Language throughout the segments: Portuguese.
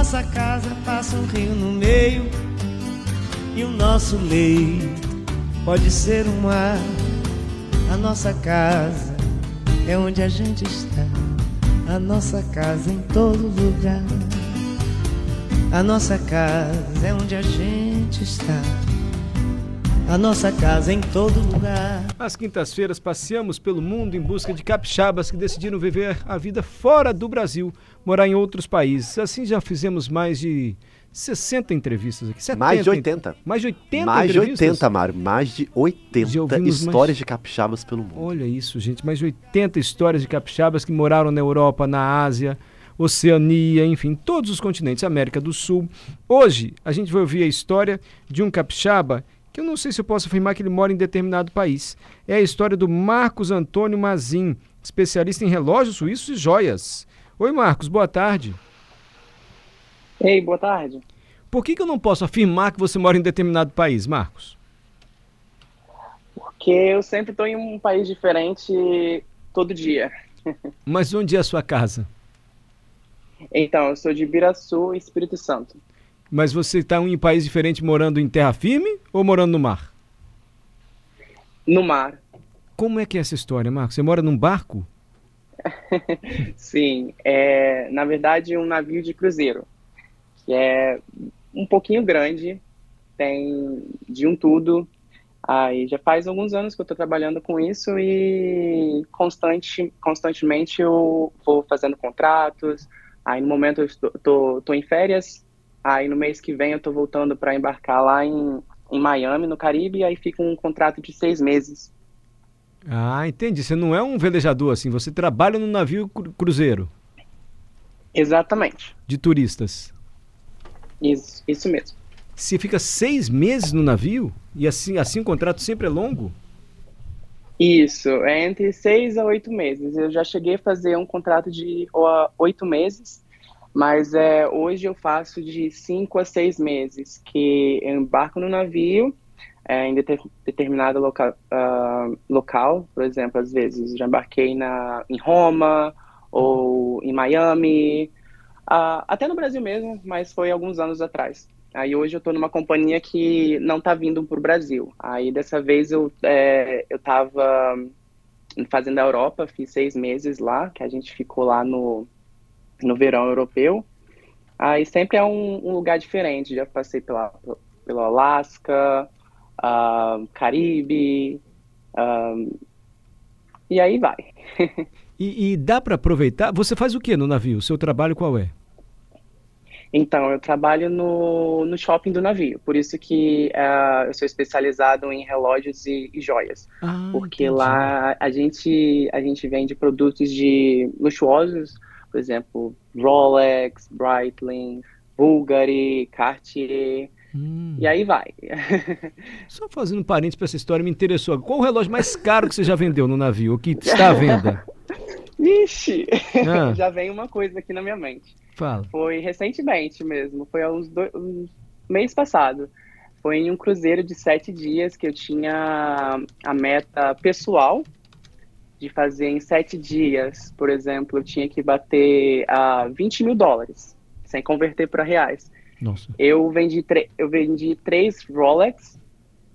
Nossa casa passa um rio no meio. E o nosso leito pode ser um mar. A nossa casa é onde a gente está. A nossa casa em todo lugar. A nossa casa é onde a gente está. A nossa casa em todo lugar. Às quintas-feiras passeamos pelo mundo em busca de capixabas que decidiram viver a vida fora do Brasil, morar em outros países. Assim já fizemos mais de 60 entrevistas aqui. 70, Mais de 80. Mais de 80 Mais de entrevistas? 80, Mário. Mais de 80 Já ouvimos histórias mais- de capixabas pelo mundo. Olha isso, gente. Mais de 80 histórias de capixabas que moraram na Europa, na Ásia, Oceania, enfim, todos os continentes, América do Sul. Hoje, a gente vai ouvir a história de um capixaba que eu não sei se eu posso afirmar que ele mora em determinado país. É a história do Marcos Antônio Mazin, especialista em relógios suíços e joias. Oi, Marcos, boa tarde. Ei, boa tarde. Por que, que eu não posso afirmar que você mora em determinado país, Marcos? Porque eu sempre estou em um país diferente todo dia. Mas onde é a sua casa? Então, eu sou de Ibiraçu, Espírito Santo. Mas você está em um país diferente morando em terra firme ou morando no mar? No mar. Como é que é essa história, Marcos? Você mora num barco? Sim, é na verdade um navio de cruzeiro, que é um pouquinho grande, tem de um tudo. Aí já faz alguns anos que eu estou trabalhando com isso e constante, constantemente eu vou fazendo contratos. Aí no momento eu estou tô, tô em férias, aí no mês que vem eu estou voltando para embarcar lá em, em Miami, no Caribe, e aí fica um contrato de seis meses. Ah, entendi. Você não é um velejador assim, você trabalha no navio cru- cruzeiro Exatamente, de turistas. isso, isso mesmo. Você fica seis meses no navio e assim, assim o contrato sempre é longo? Isso, é entre seis a oito meses. Eu já cheguei a fazer um contrato de oito meses, mas é, hoje eu faço de cinco a seis meses, que eu embarco no navio é, em deter- determinado local, ah, local, por exemplo, às vezes já embarquei na, em Roma ou em Miami, ah, até no Brasil mesmo, mas foi alguns anos atrás. Aí hoje eu estou numa companhia que não está vindo para o Brasil. Aí dessa vez eu é, eu estava fazendo a Europa, fiz seis meses lá, que a gente ficou lá no, no verão europeu. Aí sempre é um, um lugar diferente. Já passei pela, pelo Alasca, ah, Caribe, ah, e aí vai. E, e dá para aproveitar? Você faz o que no navio? O seu trabalho qual é? Então, eu trabalho no, no shopping do navio, por isso que ah, eu sou especializado em relógios e, e joias. Ah, porque entendi. lá a gente a gente vende produtos de luxuosos, por exemplo, Rolex, Breitling, Bulgari, Cartier, Hum. e aí vai. Só fazendo um parênteses para essa história, me interessou. Qual o relógio mais caro que você já vendeu no navio? O que está à venda? Ixi, Ah. já vem uma coisa aqui na minha mente. Fala. Foi recentemente mesmo, foi há uns dois, um mês passado. Foi em um cruzeiro de sete dias que eu tinha a meta pessoal de fazer em sete dias. Por exemplo, eu tinha que bater a 20 mil dólares, sem converter para reais. Nossa. Eu vendi, eu vendi três Rolex,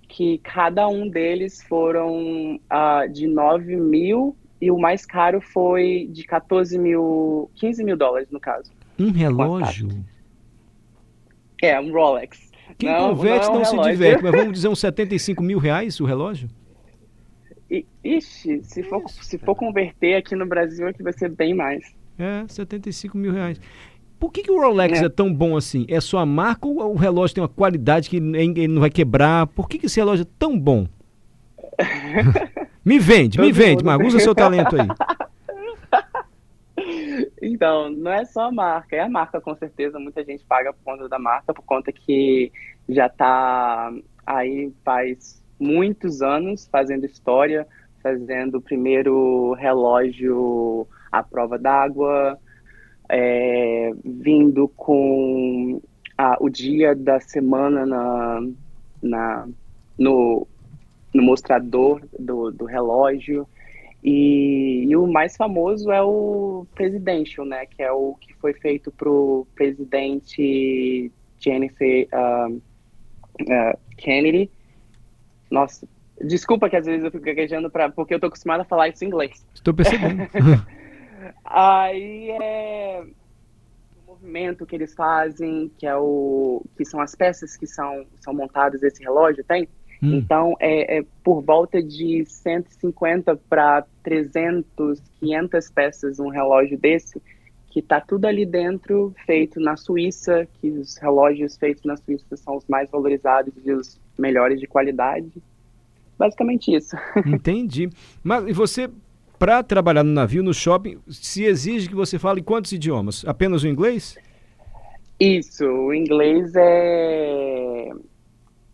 que cada um deles foram ah, de 9 mil e o mais caro foi de 14 mil, 15 mil dólares no caso. Um relógio? É, um Rolex. Quem Não, converte não é não, um se relógio. diverte, mas vamos dizer uns 75 mil reais o relógio? I- Ixi, se for, se for converter aqui no Brasil, aqui vai ser bem mais. É, 75 mil reais. Por que, que o Rolex é. É. tão bom assim? É só a marca ou o relógio tem uma qualidade que ele não vai quebrar? Por que, que esse relógio é tão bom? me vende, me Todo vende, mundo- Marcos. Usa seu talento aí. Então, não é só a marca, é a marca com certeza, muita gente paga por conta da marca, por conta que já está aí faz muitos anos fazendo história, fazendo o primeiro relógio à prova d'água, é, vindo com a, o dia da semana na, na, no, no mostrador do, do relógio. E, e, o mais famoso é o Presidential, né? Que é o que foi feito para o presidente Jennifer uh, uh, Kennedy. Nossa, desculpa que às vezes eu fico gaguejando pra, porque eu tô acostumada a falar isso em inglês. Estou percebendo. Aí é o movimento que eles fazem, que é o que são as peças que são, são montadas esse relógio, tem? Hum. Então, é, é, por volta de 150 para 300, 500 peças um relógio desse, que está tudo ali dentro, feito na Suíça, que os relógios feitos na Suíça são os mais valorizados e os melhores de qualidade. Basicamente isso. Entendi. Mas e você, para trabalhar no navio, no shopping, se exige que você fale quantos idiomas? Apenas o inglês? Isso, o inglês é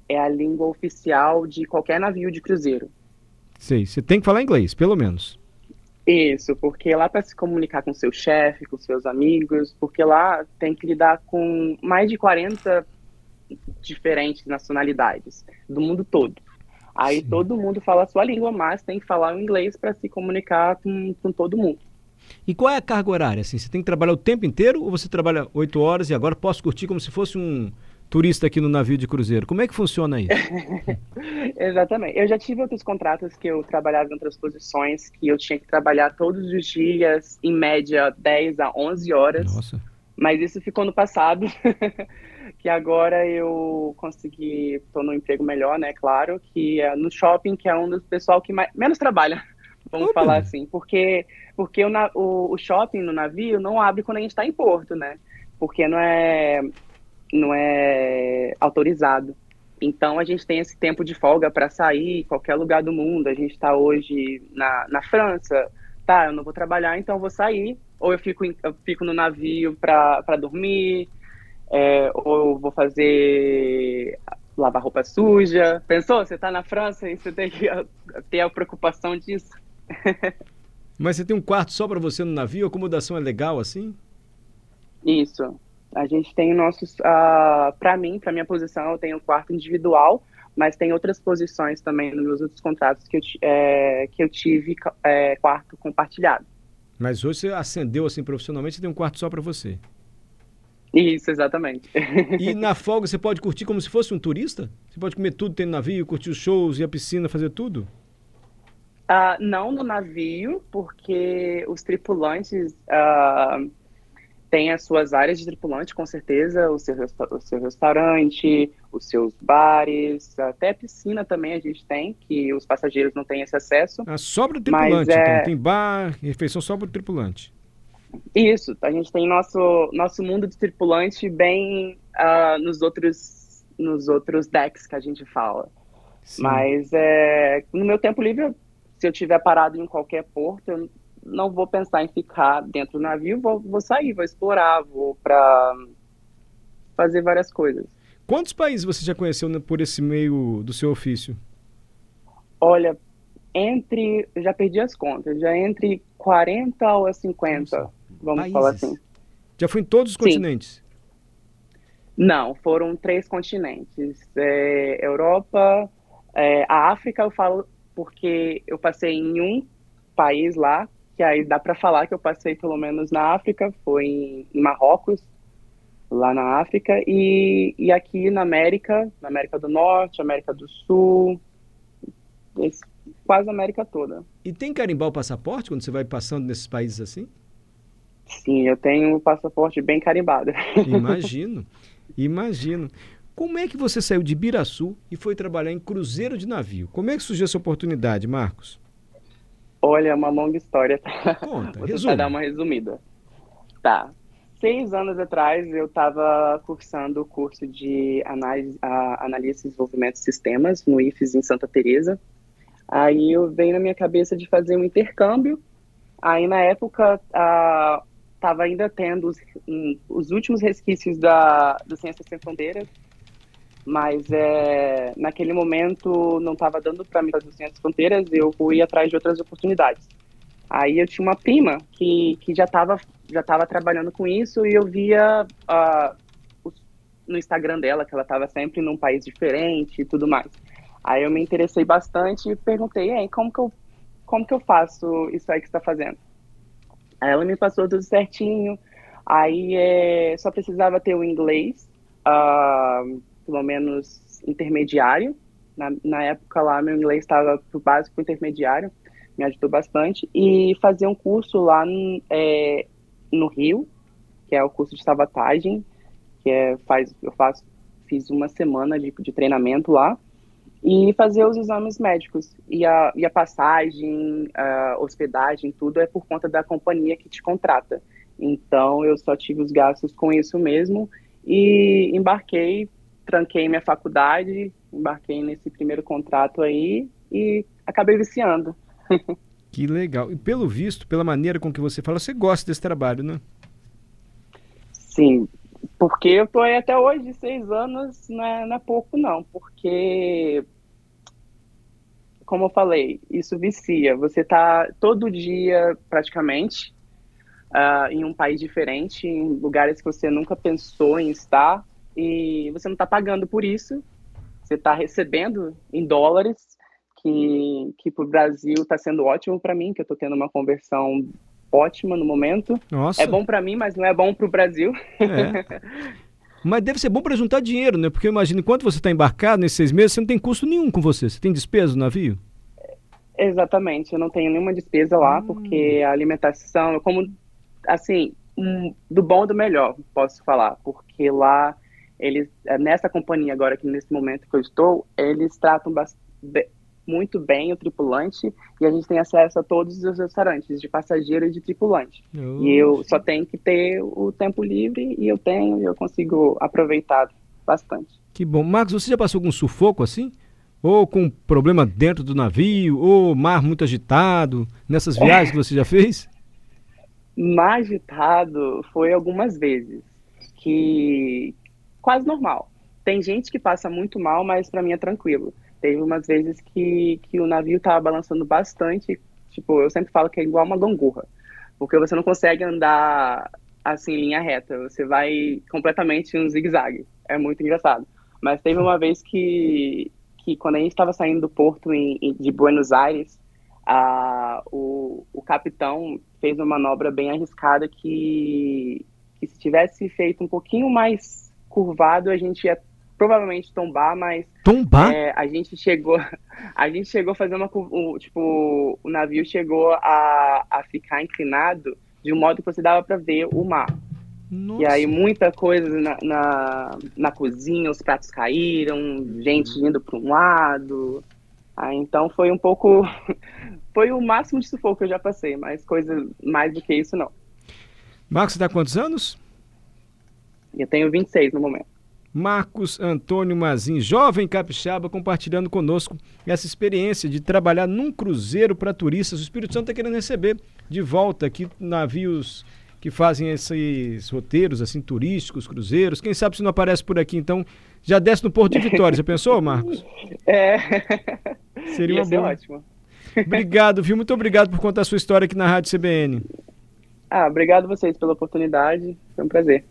é a língua oficial de qualquer navio de cruzeiro. Sei, você tem que falar inglês, pelo menos. Isso, porque lá para se comunicar com seu chefe, com seus amigos, porque lá tem que lidar com mais de 40 diferentes nacionalidades do mundo todo. Aí Sim. todo mundo fala a sua língua, mas tem que falar o inglês para se comunicar com, com todo mundo. E qual é a carga horária? Assim, você tem que trabalhar o tempo inteiro ou você trabalha oito horas e agora posso curtir como se fosse um, turista aqui no navio de cruzeiro. Como é que funciona isso? Exatamente. Eu já tive outros contratos que eu trabalhava em outras posições, que eu tinha que trabalhar todos os dias, em média, 10 a 11 horas. Nossa. Mas isso ficou no passado, que agora eu consegui, estou no emprego melhor, né, claro, que é no shopping, que é um dos pessoal que mais, menos trabalha, vamos falar assim, porque, porque o, o, o shopping no navio não abre quando a gente está em porto, né, porque não é não é autorizado. Então a gente tem esse tempo de folga para sair em qualquer lugar do mundo. A gente está hoje na, na França, tá? Eu não vou trabalhar, então vou sair. Ou eu fico, eu fico no navio para dormir, é, ou eu vou fazer lavar roupa suja. Pensou? Você está na França e você tem que ter a preocupação disso. Mas você tem um quarto só para você no navio? A acomodação é legal assim? Isso. A gente tem nossos, uh, para mim, para minha posição, eu tenho um quarto individual, mas tem outras posições também nos meus outros contratos que eu, é, que eu tive é, quarto compartilhado. Mas hoje você ascendeu assim profissionalmente, você tem um quarto só para você. Isso, exatamente. E na folga você pode curtir como se fosse um turista? Você pode comer tudo, no navio, curtir os shows, ir à piscina, fazer tudo? Uh, não no navio, porque os tripulantes uh, tem as suas áreas de tripulante, com certeza, o seu, o seu restaurante, os seus bares, até piscina também a gente tem, que os passageiros não têm esse acesso. Ah, só para o tripulante, é... então. Tem bar, refeição só para o tripulante. Isso, a gente tem nosso, nosso mundo de tripulante bem uh, nos, outros, nos outros decks que a gente fala. Sim. Mas é, no meu tempo livre, se eu tiver parado em qualquer porto, eu não vou pensar em ficar dentro do navio, vou, vou sair, vou explorar, vou para fazer várias coisas. Quantos países você já conheceu por esse meio do seu ofício? Olha, entre, já perdi as contas, já entre 40 ou 50, Nossa, vamos países. falar assim. Já foi em todos os Sim. continentes? Não, foram três continentes. É, Europa, é, a África eu falo porque eu passei em um país lá, que aí dá para falar que eu passei pelo menos na África, foi em, Marrocos, lá na África, e, e aqui na América, na América do Norte, América do Sul, esse, quase a América toda. E tem carimbar o passaporte quando você vai passando nesses países assim? Sim, eu tenho o passaporte bem carimbado. Imagino, imagino. Como é que você saiu de Biraçu e foi trabalhar em cruzeiro de navio? Como é que surgiu essa oportunidade, Marcos? Olha, é uma longa história, tá? Conta, Vou dar uma resumida. Tá. Seis anos atrás, eu estava cursando o curso de análise, análise e desenvolvimento de sistemas no IFES em Santa Teresa. Aí eu veio na minha cabeça de fazer um intercâmbio. Aí na época, estava ainda tendo os, um, os últimos resquícios da, do Ciências Sem Fronteiras, mas é, naquele momento não estava dando para mim fazer o Ciências Fronteiras, eu fui atrás de outras oportunidades. Aí eu tinha uma prima que, que já estava já tava trabalhando com isso e eu via uh, os, no Instagram dela que ela estava sempre num país diferente e tudo mais. Aí eu me interessei bastante e perguntei, Ei, como que eu como que eu faço isso aí que está fazendo? Aí ela me passou tudo certinho. Aí é, só precisava ter o inglês, uh, pelo menos intermediário. Na, na época lá, meu inglês estava do básico intermediário, me ajudou bastante. E fazer um curso lá no, é, no Rio, que é o curso de sabotagem, que é, faz, eu faço, fiz uma semana de, de treinamento lá e fazer os exames médicos. E a, e a passagem, a hospedagem, tudo é por conta da companhia que te contrata. Então, eu só tive os gastos com isso mesmo e embarquei, tranquei minha faculdade, embarquei nesse primeiro contrato aí e acabei viciando. Que legal. E pelo visto, pela maneira com que você fala, você gosta desse trabalho, né? Sim, porque eu tô aí até hoje, seis anos, não é, não é pouco não, porque como eu falei, isso vicia. Você tá todo dia, praticamente, uh, em um país diferente, em lugares que você nunca pensou em estar, e você não está pagando por isso. Você está recebendo em dólares, que, que para o Brasil está sendo ótimo para mim, que eu estou tendo uma conversão ótima no momento. Nossa. É bom para mim, mas não é bom para o Brasil. É. Mas deve ser bom para juntar dinheiro, né? Porque eu imagino, enquanto você está embarcado nesses seis meses, você não tem custo nenhum com você. Você tem despesa no navio? Exatamente, eu não tenho nenhuma despesa lá, hum. porque a alimentação, como, assim, do bom do melhor, posso falar, porque lá, eles, nessa companhia agora, aqui nesse momento que eu estou, eles tratam muito bem o tripulante e a gente tem acesso a todos os restaurantes de passageiro e de tripulante. E eu só tenho que ter o tempo livre e eu tenho e eu consigo aproveitar bastante. Que bom. Marcos, você já passou algum sufoco assim? Ou com problema dentro do navio, ou mar muito agitado, nessas viagens que você já fez? Mar agitado foi algumas vezes, que quase normal. Tem gente que passa muito mal, mas para mim é tranquilo. Teve umas vezes que, que o navio tava balançando bastante, tipo, eu sempre falo que é igual uma gangorra, porque você não consegue andar assim, em linha reta, você vai completamente um zigue-zague. É muito engraçado. Mas teve uma vez que, que quando a gente estava saindo do porto em, de Buenos Aires, a, o, o capitão fez uma manobra bem arriscada que, que se tivesse feito um pouquinho mais curvado, a gente ia provavelmente tombar, mas tombar? É, a gente chegou a gente chegou a fazer uma um, tipo o navio chegou a, a ficar inclinado de um modo que você dava para ver o mar. Nossa. E aí muita coisa na, na, na, cozinha, os pratos caíram, gente indo para um lado. Aí, então foi um pouco. Foi o máximo de sufoco que eu já passei, mas coisa mais do que isso não. Marcos, você está quantos anos? Eu tenho 26 no momento. Marcos Antônio Mazin, jovem capixaba, compartilhando conosco essa experiência de trabalhar num cruzeiro para turistas. O Espírito Santo está querendo receber de volta aqui navios que fazem esses roteiros assim turísticos, cruzeiros. Quem sabe se não aparece por aqui, então já desce no Porto de Vitória. Já pensou, Marcos? É. Seria uma boa. ótimo. Obrigado, viu? Muito obrigado por contar a sua história aqui na Rádio CBN. Ah, obrigado vocês pela oportunidade. Foi um prazer.